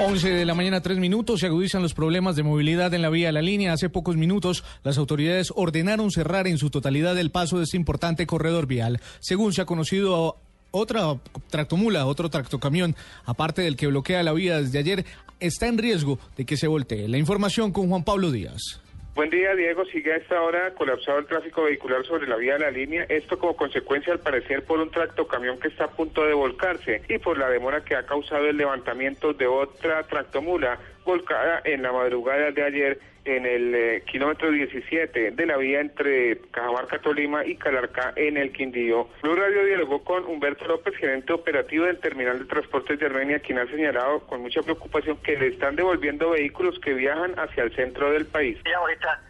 11 de la mañana, tres minutos, se agudizan los problemas de movilidad en la vía la línea. Hace pocos minutos, las autoridades ordenaron cerrar en su totalidad el paso de este importante corredor vial. Según se ha conocido, otra tractomula, otro tractocamión, aparte del que bloquea la vía desde ayer, está en riesgo de que se voltee. La información con Juan Pablo Díaz. Buen día, Diego. Sigue a esta hora colapsado el tráfico vehicular sobre la vía de la línea. Esto como consecuencia, al parecer, por un tractocamión que está a punto de volcarse y por la demora que ha causado el levantamiento de otra tractomula volcada en la madrugada de ayer en el eh, kilómetro 17 de la vía entre Cajamarca, Tolima y Calarcá en el Quindío. Blue Radio dialogó con Humberto López, gerente operativo del terminal de transportes de Armenia, quien ha señalado con mucha preocupación que le están devolviendo vehículos que viajan hacia el centro del país. Y ahorita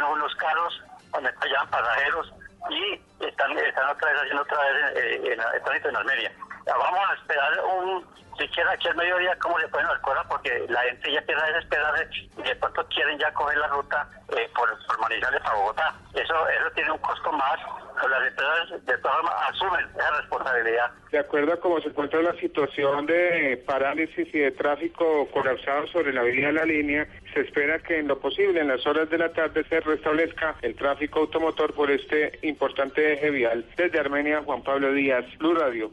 a unos carros donde llevan pasajeros y están, están otra vez haciendo otra vez eh, en, en, en, en Armenia. Vamos a esperar un siquiera aquí al mediodía cómo le pueden dar cola porque la gente ya empieza a y de pronto quieren ya coger la ruta eh, por, por Manizales a Bogotá. Eso, eso tiene un costo más, pero las empresas de todas formas asumen esa responsabilidad. De acuerdo a cómo se encuentra la situación de parálisis y de tráfico colapsado sobre la de la línea, se espera que en lo posible en las horas de la tarde se restablezca el tráfico automotor por este importante eje vial. Desde Armenia, Juan Pablo Díaz, Blue Radio.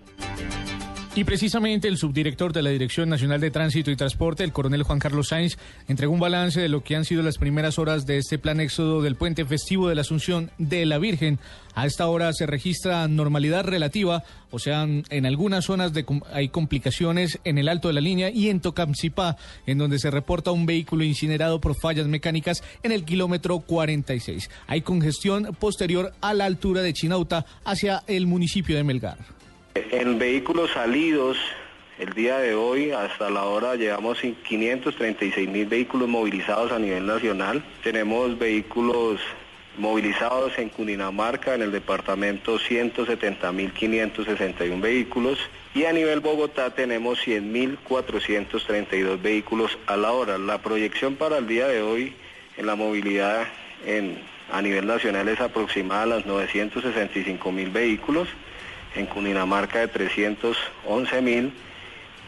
Y precisamente el subdirector de la Dirección Nacional de Tránsito y Transporte, el coronel Juan Carlos Sainz, entregó un balance de lo que han sido las primeras horas de este plan éxodo del puente festivo de la Asunción de la Virgen. A esta hora se registra normalidad relativa, o sea, en algunas zonas de, hay complicaciones en el alto de la línea y en Tocamcipá, en donde se reporta un vehículo incinerado por fallas mecánicas en el kilómetro 46. Hay congestión posterior a la altura de Chinauta hacia el municipio de Melgar. En vehículos salidos, el día de hoy, hasta la hora, llevamos 536 mil vehículos movilizados a nivel nacional. Tenemos vehículos movilizados en Cundinamarca, en el departamento 170.561 vehículos y a nivel Bogotá tenemos 100.432 vehículos a la hora. La proyección para el día de hoy en la movilidad en, a nivel nacional es aproximada a las 965 mil vehículos en Cundinamarca de 311 mil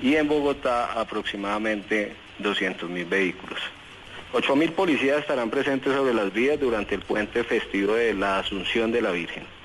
y en Bogotá aproximadamente 200 mil vehículos. 8 mil policías estarán presentes sobre las vías durante el puente festivo de la Asunción de la Virgen.